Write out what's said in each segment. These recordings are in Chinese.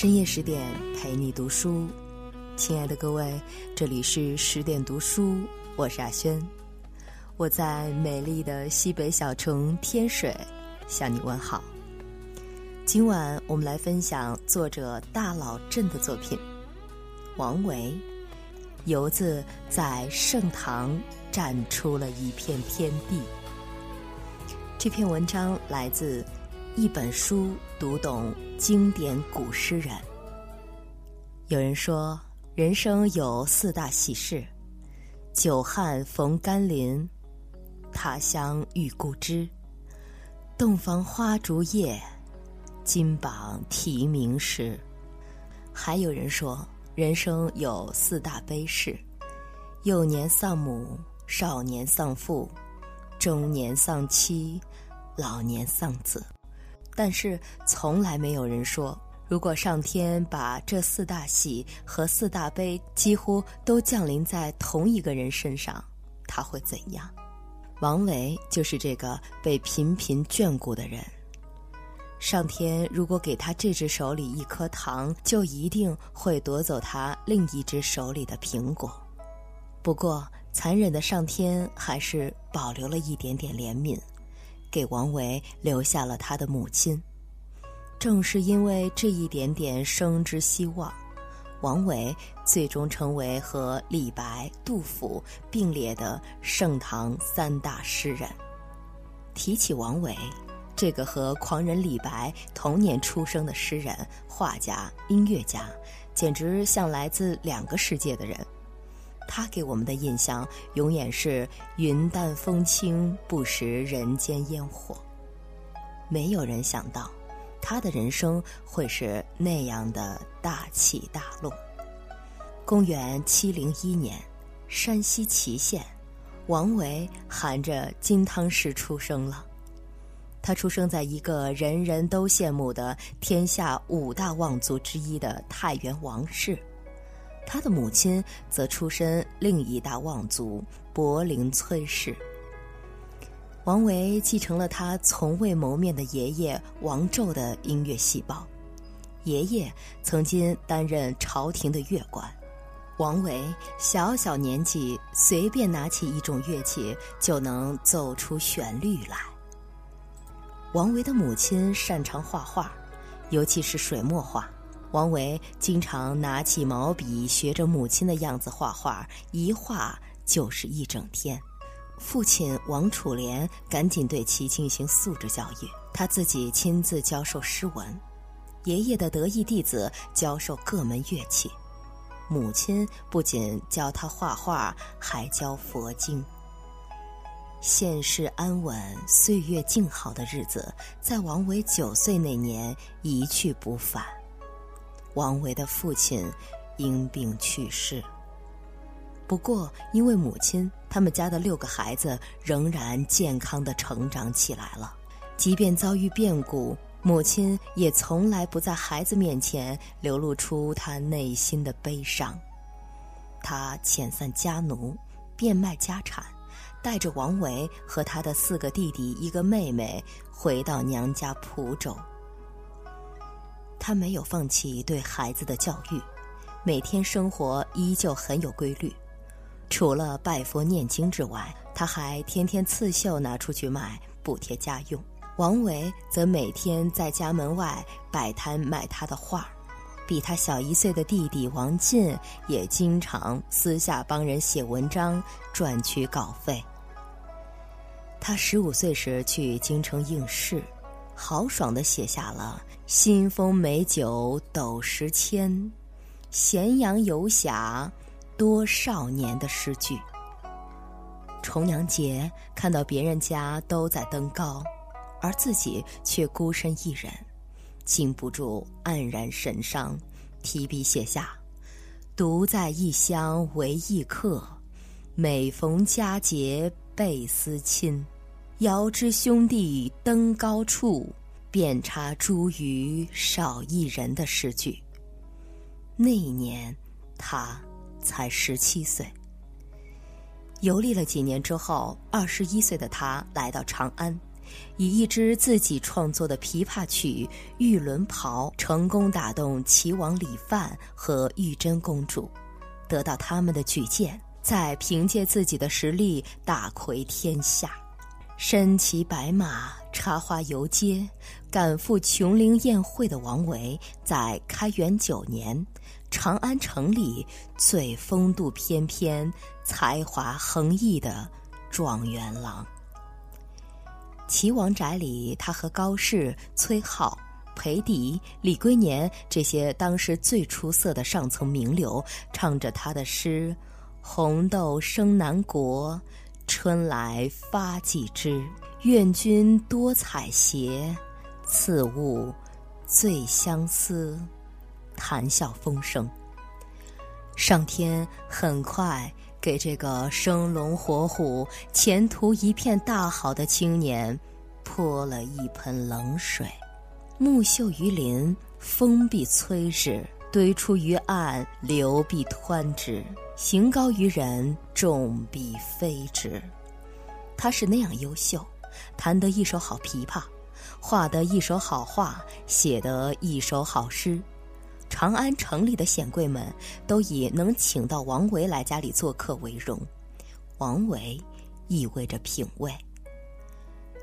深夜十点陪你读书，亲爱的各位，这里是十点读书，我是阿轩，我在美丽的西北小城天水向你问好。今晚我们来分享作者大老郑的作品，王维。游子在盛唐展出了一片天地。这篇文章来自《一本书读懂经典古诗人》。有人说，人生有四大喜事：久旱逢甘霖，他乡遇故知，洞房花烛夜，金榜题名时。还有人说。人生有四大悲事：幼年丧母，少年丧父，中年丧妻，老年丧子。但是从来没有人说，如果上天把这四大喜和四大悲几乎都降临在同一个人身上，他会怎样？王维就是这个被频频眷顾的人。上天如果给他这只手里一颗糖，就一定会夺走他另一只手里的苹果。不过，残忍的上天还是保留了一点点怜悯，给王维留下了他的母亲。正是因为这一点点生之希望，王维最终成为和李白、杜甫并列的盛唐三大诗人。提起王维。这个和狂人李白同年出生的诗人、画家、音乐家，简直像来自两个世界的人。他给我们的印象永远是云淡风轻，不食人间烟火。没有人想到，他的人生会是那样的大起大落。公元七零一年，山西祁县，王维含着金汤匙出生了。他出生在一个人人都羡慕的天下五大望族之一的太原王氏，他的母亲则出身另一大望族柏林崔氏。王维继承了他从未谋面的爷爷王胄的音乐细胞，爷爷曾经担任朝廷的乐官，王维小小年纪随便拿起一种乐器就能奏出旋律来。王维的母亲擅长画画，尤其是水墨画。王维经常拿起毛笔，学着母亲的样子画画，一画就是一整天。父亲王楚濂赶紧对其进行素质教育，他自己亲自教授诗文，爷爷的得意弟子教授各门乐器，母亲不仅教他画画，还教佛经。现世安稳、岁月静好的日子，在王维九岁那年一去不返。王维的父亲因病去世。不过，因为母亲，他们家的六个孩子仍然健康的成长起来了。即便遭遇变故，母亲也从来不在孩子面前流露出她内心的悲伤。她遣散家奴，变卖家产。带着王维和他的四个弟弟、一个妹妹回到娘家蒲州。他没有放弃对孩子的教育，每天生活依旧很有规律。除了拜佛念经之外，他还天天刺绣拿出去卖，补贴家用。王维则每天在家门外摆摊卖他的画比他小一岁的弟弟王进也经常私下帮人写文章赚取稿费。他十五岁时去京城应试，豪爽地写下了“新丰美酒斗十千，咸阳游侠多少年”的诗句。重阳节看到别人家都在登高，而自己却孤身一人，禁不住黯然神伤，提笔写下：“独在异乡为异客，每逢佳节。”倍思亲，遥知兄弟登高处，遍插茱萸少一人的诗句。那一年，他才十七岁。游历了几年之后，二十一岁的他来到长安，以一支自己创作的琵琶曲《玉轮袍》成功打动齐王李范和玉真公主，得到他们的举荐，再凭借自己的实力大魁天下。身骑白马插花游街，赶赴琼陵宴会的王维，在开元九年，长安城里最风度翩翩、才华横溢的状元郎。齐王宅里，他和高适、崔颢、裴迪、李龟年这些当时最出色的上层名流，唱着他的诗：“红豆生南国。”春来发几枝，愿君多采撷，此物最相思。谈笑风生，上天很快给这个生龙活虎、前途一片大好的青年泼了一盆冷水。木秀于林，风必摧之；堆出于岸，流必湍之。行高于人，众必非之。他是那样优秀，弹得一手好琵琶，画得一手好画，写得一手好诗。长安城里的显贵们都以能请到王维来家里做客为荣。王维意味着品味。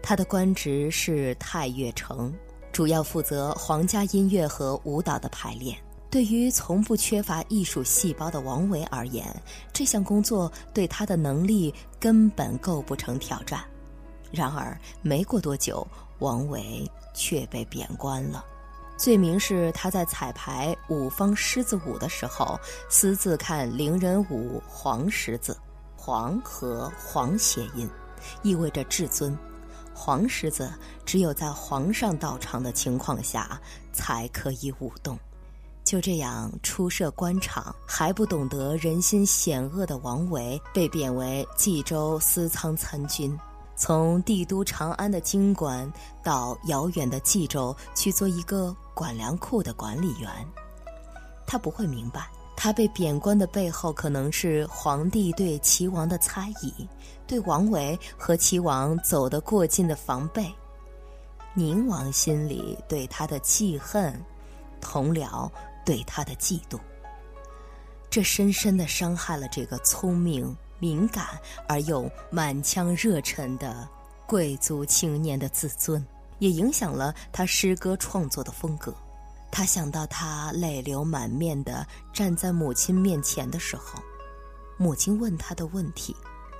他的官职是太岳丞，主要负责皇家音乐和舞蹈的排练。对于从不缺乏艺术细胞的王维而言，这项工作对他的能力根本构不成挑战。然而，没过多久，王维却被贬官了，罪名是他在彩排五方狮子舞的时候，私自看伶人舞黄狮子。黄和黄谐音，意味着至尊。黄狮子只有在皇上到场的情况下才可以舞动。就这样出涉官场还不懂得人心险恶的王维，被贬为冀州司仓参军，从帝都长安的京官到遥远的冀州去做一个管粮库的管理员。他不会明白，他被贬官的背后可能是皇帝对齐王的猜疑，对王维和齐王走得过近的防备。宁王心里对他的记恨，同僚。对他的嫉妒，这深深的伤害了这个聪明、敏感而又满腔热忱的贵族青年的自尊，也影响了他诗歌创作的风格。他想到他泪流满面的站在母亲面前的时候，母亲问他的问题：“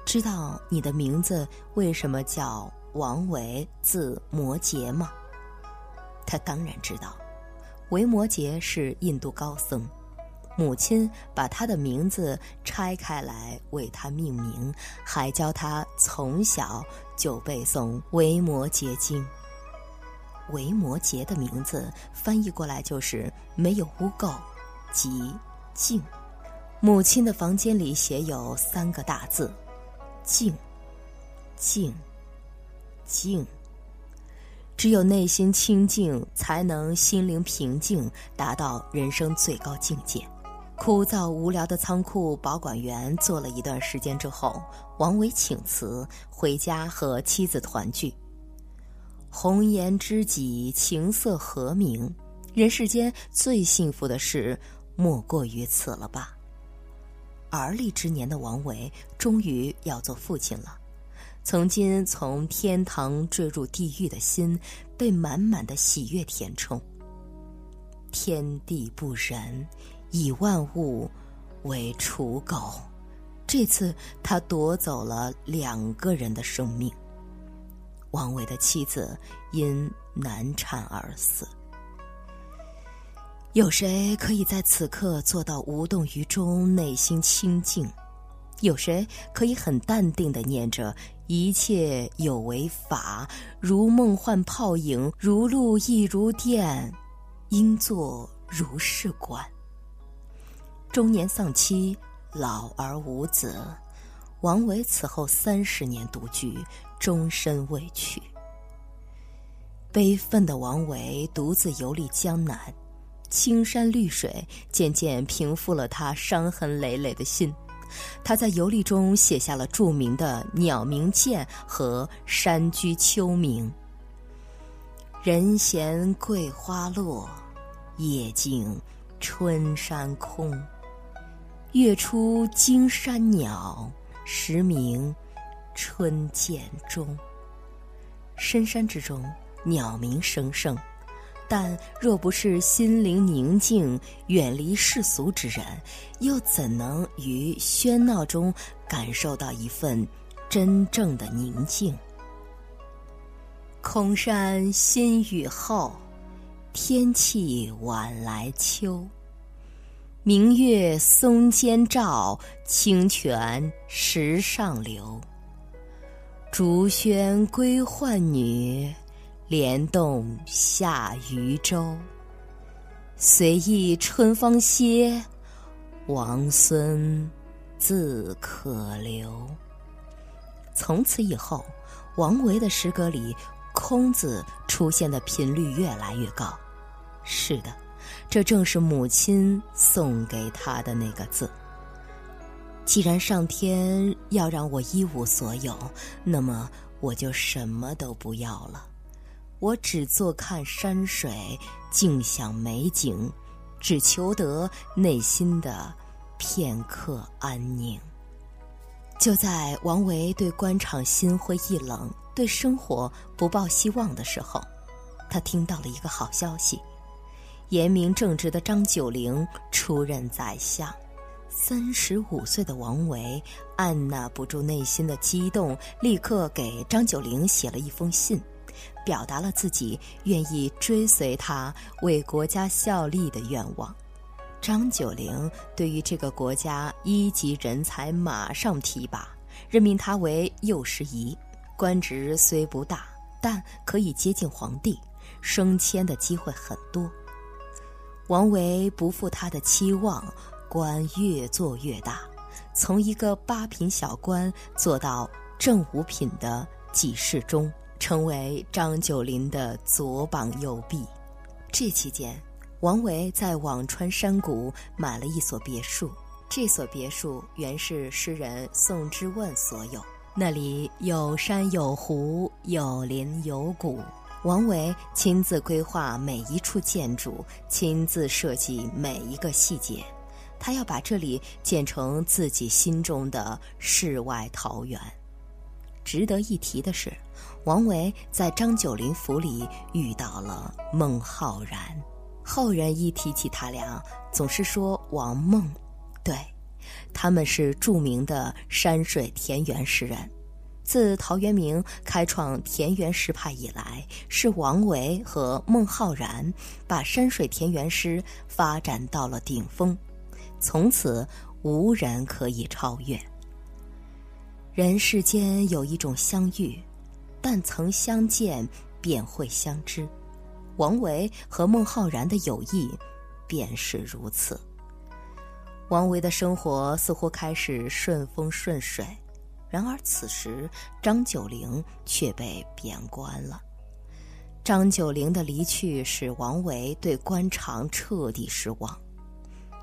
知道你的名字为什么叫王维，字摩诘吗？”他当然知道。维摩诘是印度高僧，母亲把他的名字拆开来为他命名，还教他从小就背诵《维摩诘经》。维摩诘的名字翻译过来就是“没有污垢”，即净。母亲的房间里写有三个大字：静，静，静。只有内心清净，才能心灵平静，达到人生最高境界。枯燥无聊的仓库保管员做了一段时间之后，王维请辞，回家和妻子团聚。红颜知己，情色和鸣，人世间最幸福的事，莫过于此了吧？而立之年的王维，终于要做父亲了。曾经从天堂坠入地狱的心，被满满的喜悦填充。天地不仁，以万物为刍狗。这次他夺走了两个人的生命。王维的妻子因难产而死。有谁可以在此刻做到无动于衷，内心清净？有谁可以很淡定的念着？一切有为法，如梦幻泡影，如露亦如电，应作如是观。中年丧妻，老而无子，王维此后三十年独居，终身未娶。悲愤的王维独自游历江南，青山绿水渐渐平复了他伤痕累累的心。他在游历中写下了著名的《鸟鸣涧》和《山居秋暝》。人闲桂花落，夜静春山空。月出惊山鸟，时鸣春涧中。深山之中，鸟鸣声声。但若不是心灵宁静、远离世俗之人，又怎能于喧闹中感受到一份真正的宁静？空山新雨后，天气晚来秋。明月松间照，清泉石上流。竹喧归浣女。莲动下渔舟，随意春芳歇，王孙自可留。从此以后，王维的诗歌里“空”字出现的频率越来越高。是的，这正是母亲送给他的那个字。既然上天要让我一无所有，那么我就什么都不要了。我只坐看山水，静享美景，只求得内心的片刻安宁。就在王维对官场心灰意冷、对生活不抱希望的时候，他听到了一个好消息：严明正直的张九龄出任宰相。三十五岁的王维按捺不住内心的激动，立刻给张九龄写了一封信。表达了自己愿意追随他为国家效力的愿望。张九龄对于这个国家一级人才马上提拔，任命他为右拾遗，官职虽不大，但可以接近皇帝，升迁的机会很多。王维不负他的期望，官越做越大，从一个八品小官做到正五品的给事中。成为张九龄的左膀右臂。这期间，王维在辋川山谷买了一所别墅。这所别墅原是诗人宋之问所有，那里有山有湖，有林有谷。王维亲自规划每一处建筑，亲自设计每一个细节。他要把这里建成自己心中的世外桃源。值得一提的是，王维在张九龄府里遇到了孟浩然。后人一提起他俩，总是说王孟。对，他们是著名的山水田园诗人。自陶渊明开创田园诗派以来，是王维和孟浩然把山水田园诗发展到了顶峰，从此无人可以超越。人世间有一种相遇，但曾相见便会相知。王维和孟浩然的友谊便是如此。王维的生活似乎开始顺风顺水，然而此时张九龄却被贬官了。张九龄的离去使王维对官场彻底失望。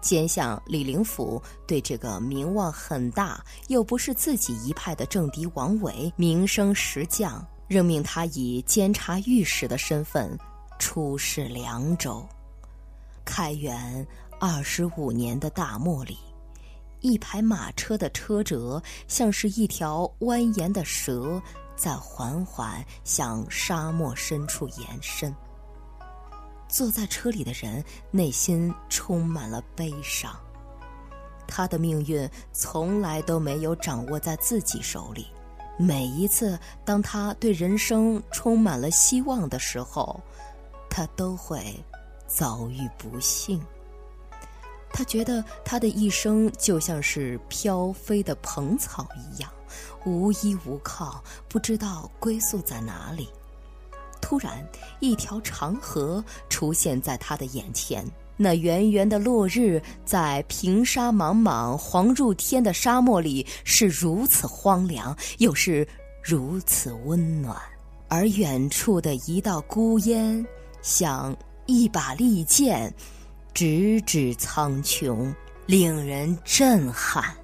监相李林甫对这个名望很大又不是自己一派的政敌王维名声实降，任命他以监察御史的身份出使凉州。开元二十五年的大漠里，一排马车的车辙像是一条蜿蜒的蛇，在缓缓向沙漠深处延伸。坐在车里的人内心充满了悲伤。他的命运从来都没有掌握在自己手里。每一次当他对人生充满了希望的时候，他都会遭遇不幸。他觉得他的一生就像是飘飞的蓬草一样，无依无靠，不知道归宿在哪里。突然，一条长河出现在他的眼前。那圆圆的落日，在平沙茫茫、黄入天的沙漠里，是如此荒凉，又是如此温暖。而远处的一道孤烟，像一把利剑，直指苍穹，令人震撼。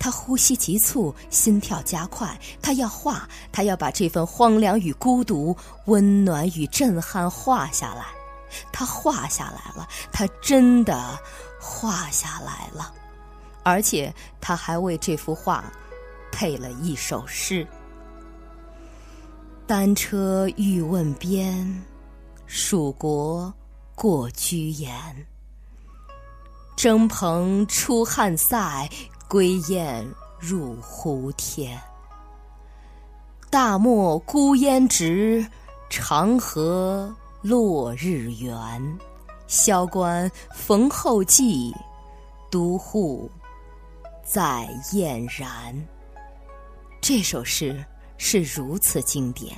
他呼吸急促，心跳加快。他要画，他要把这份荒凉与孤独、温暖与震撼画下来。他画下来了，他真的画下来了，而且他还为这幅画配了一首诗：“单车欲问边，蜀国过居延。征蓬出汉塞。”归雁入胡天。大漠孤烟直，长河落日圆。萧关逢候骑，都护在燕然。这首诗是如此经典，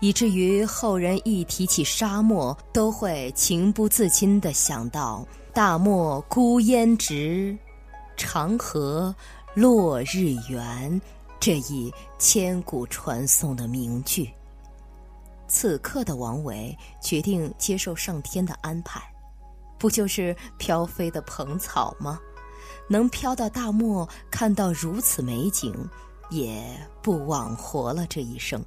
以至于后人一提起沙漠，都会情不自禁地想到“大漠孤烟直”。长河落日圆，这一千古传颂的名句。此刻的王维决定接受上天的安排，不就是飘飞的蓬草吗？能飘到大漠看到如此美景，也不枉活了这一生。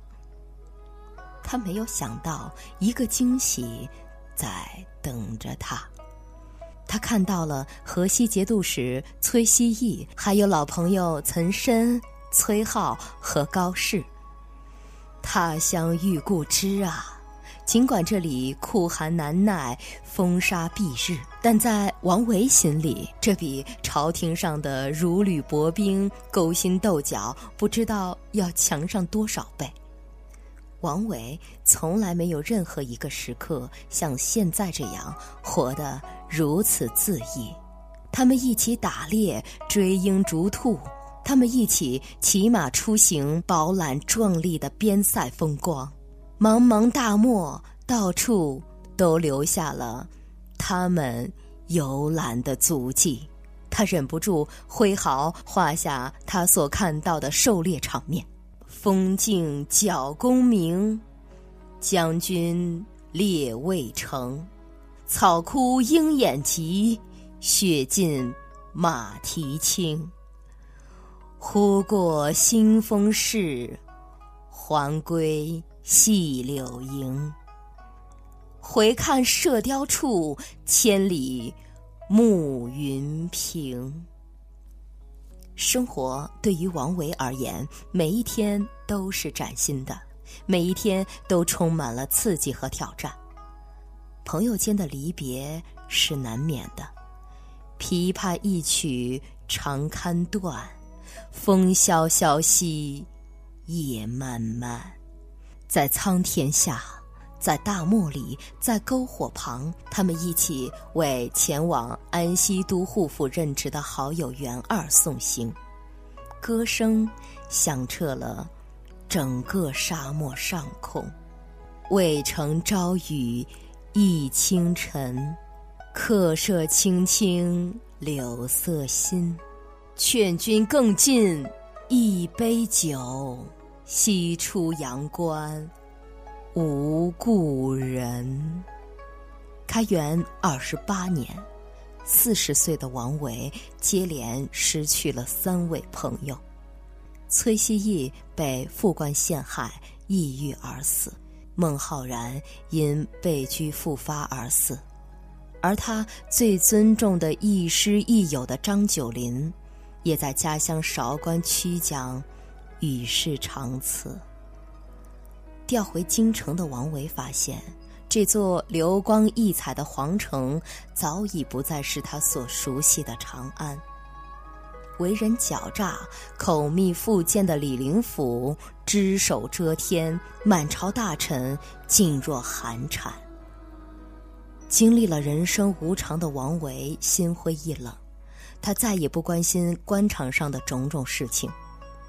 他没有想到一个惊喜在等着他。他看到了河西节度使崔希义，还有老朋友岑参、崔颢和高适。他乡遇故知啊！尽管这里酷寒难耐、风沙蔽日，但在王维心里，这比朝廷上的如履薄冰、勾心斗角，不知道要强上多少倍。王维从来没有任何一个时刻像现在这样活得如此恣意。他们一起打猎、追鹰、逐兔；他们一起骑马出行，饱览壮丽的边塞风光。茫茫大漠，到处都留下了他们游览的足迹。他忍不住挥毫画下他所看到的狩猎场面。风静角弓鸣，将军猎渭城。草枯鹰眼疾，雪尽马蹄轻。忽过新丰市，还归细柳营。回看射雕处，千里暮云平。生活对于王维而言，每一天都是崭新的，每一天都充满了刺激和挑战。朋友间的离别是难免的，琵琶一曲长堪断，风萧萧兮夜漫漫，在苍天下。在大漠里，在篝火旁，他们一起为前往安西都护府任职的好友袁二送行，歌声响彻了整个沙漠上空。渭城朝雨浥轻尘，客舍青青柳色新。劝君更尽一杯酒，西出阳关。无故人。开元二十八年，四十岁的王维接连失去了三位朋友：崔希义被副官陷害，抑郁而死；孟浩然因被拘复发而死；而他最尊重的亦师亦友的张九龄，也在家乡韶关曲江与世长辞。调回京城的王维发现，这座流光溢彩的皇城早已不再是他所熟悉的长安。为人狡诈、口蜜腹剑的李林甫只手遮天，满朝大臣噤若寒蝉。经历了人生无常的王维心灰意冷，他再也不关心官场上的种种事情。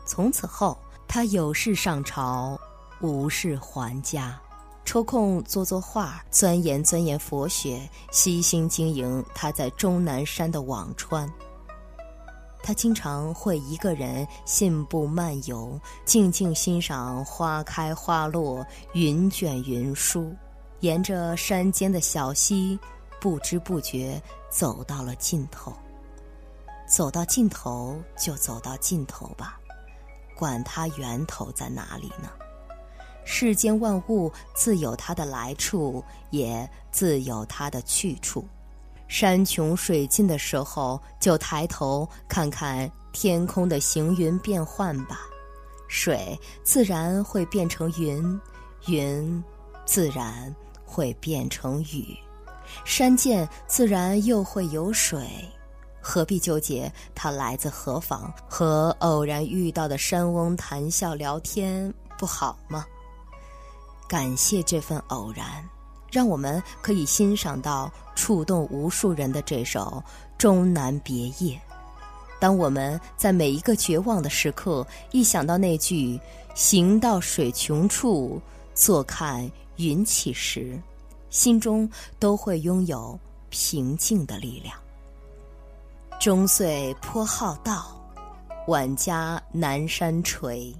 从此后，他有事上朝。无事还家，抽空做做画，钻研钻研佛学，悉心经营他在终南山的辋川。他经常会一个人信步漫游，静静欣赏花开花落，云卷云舒。沿着山间的小溪，不知不觉走到了尽头。走到尽头就走到尽头吧，管它源头在哪里呢？世间万物自有它的来处，也自有它的去处。山穷水尽的时候，就抬头看看天空的行云变幻吧，水自然会变成云，云自然会变成雨，山涧自然又会有水，何必纠结它来自何方？和偶然遇到的山翁谈笑聊天不好吗？感谢这份偶然。让我们可以欣赏到触动无数人的这首《终南别业》。当我们在每一个绝望的时刻，一想到那句“行到水穷处，坐看云起时”，心中都会拥有平静的力量。终岁颇好道，晚家南山陲。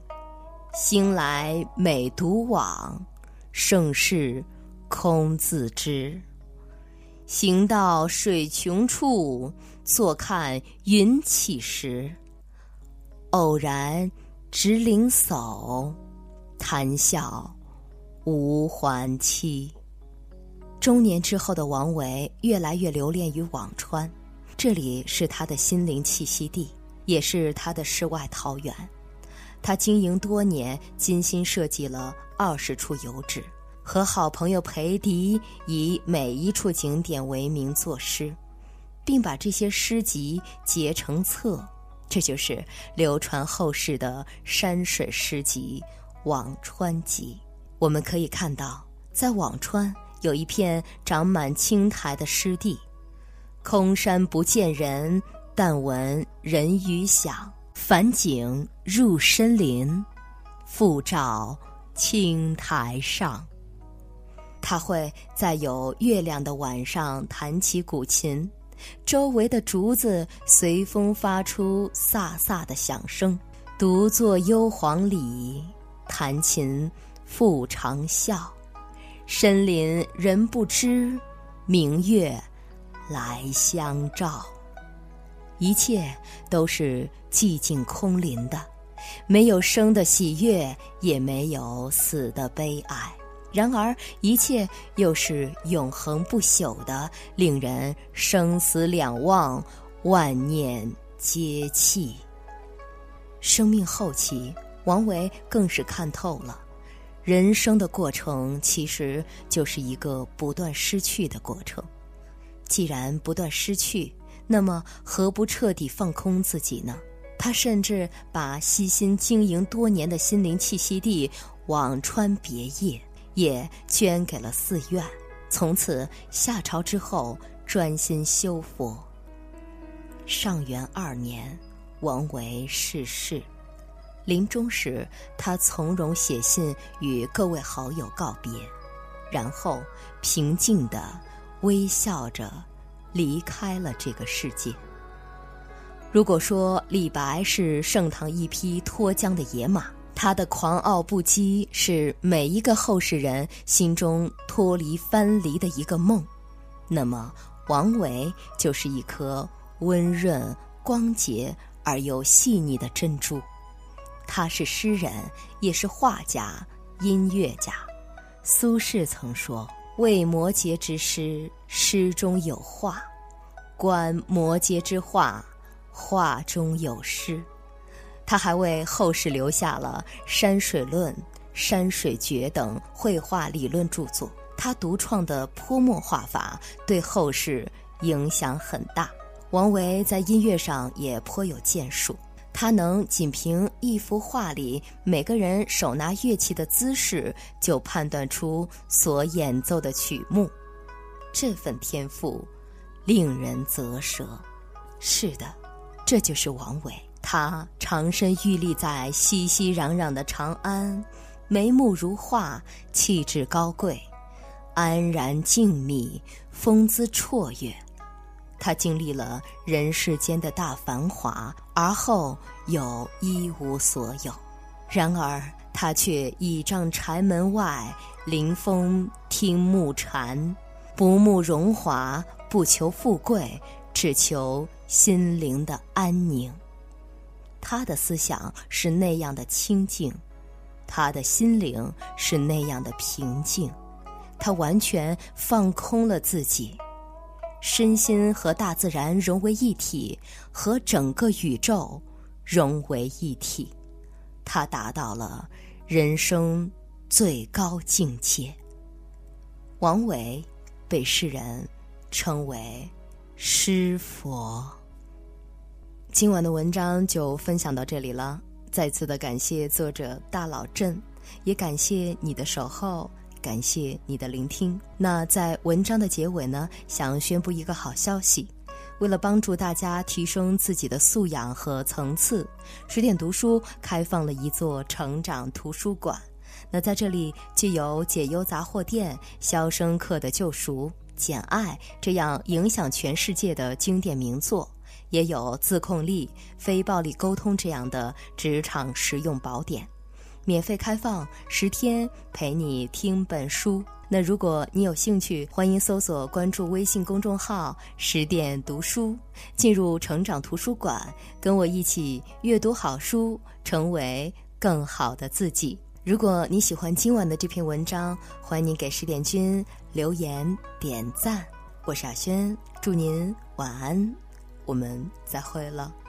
兴来每独往，盛世。空自知，行到水穷处，坐看云起时。偶然值林叟，谈笑无还期。中年之后的王维越来越留恋于辋川，这里是他的心灵栖息地，也是他的世外桃源。他经营多年，精心设计了二十处游址。和好朋友裴迪以每一处景点为名作诗，并把这些诗集结成册，这就是流传后世的山水诗集《辋川集》。我们可以看到，在辋川有一片长满青苔的湿地，空山不见人，但闻人语响。返景入深林，复照青苔上。他会在有月亮的晚上弹起古琴，周围的竹子随风发出飒飒的响声。独坐幽篁里，弹琴复长啸。深林人不知，明月来相照。一切都是寂静空灵的，没有生的喜悦，也没有死的悲哀。然而，一切又是永恒不朽的，令人生死两忘，万念皆弃。生命后期，王维更是看透了，人生的过程其实就是一个不断失去的过程。既然不断失去，那么何不彻底放空自己呢？他甚至把悉心经营多年的心灵栖息地辋川别业。也捐给了寺院，从此下朝之后专心修佛。上元二年，王维逝世，临终时他从容写信与各位好友告别，然后平静地微笑着离开了这个世界。如果说李白是盛唐一匹脱缰的野马，他的狂傲不羁是每一个后世人心中脱离藩篱的一个梦，那么王维就是一颗温润、光洁而又细腻的珍珠。他是诗人，也是画家、音乐家。苏轼曾说：“为摩诘之诗，诗中有画；观摩诘之画，画中有诗。”他还为后世留下了《山水论》《山水诀》等绘画理论著作。他独创的泼墨画法对后世影响很大。王维在音乐上也颇有建树，他能仅凭一幅画里每个人手拿乐器的姿势，就判断出所演奏的曲目。这份天赋，令人啧舌。是的，这就是王维。他长身玉立在熙熙攘攘的长安，眉目如画，气质高贵，安然静谧，风姿绰约。他经历了人世间的大繁华，而后又一无所有。然而他却倚仗柴门外，临风听暮蝉，不慕荣华，不求富贵，只求心灵的安宁。他的思想是那样的清净，他的心灵是那样的平静，他完全放空了自己，身心和大自然融为一体，和整个宇宙融为一体。他达到了人生最高境界。王维被世人称为诗佛。今晚的文章就分享到这里了，再次的感谢作者大老郑，也感谢你的守候，感谢你的聆听。那在文章的结尾呢，想宣布一个好消息。为了帮助大家提升自己的素养和层次，十点读书开放了一座成长图书馆。那在这里，既有解忧杂货店、肖申克的救赎、简爱这样影响全世界的经典名作，也有自控力、非暴力沟通这样的职场实用宝典，免费开放十天，陪你听本书。那如果你有兴趣，欢迎搜索关注微信公众号“十点读书”，进入成长图书馆，跟我一起阅读好书，成为更好的自己。如果你喜欢今晚的这篇文章，欢迎你给十点君留言点赞。我是阿轩，祝您晚安，我们再会了。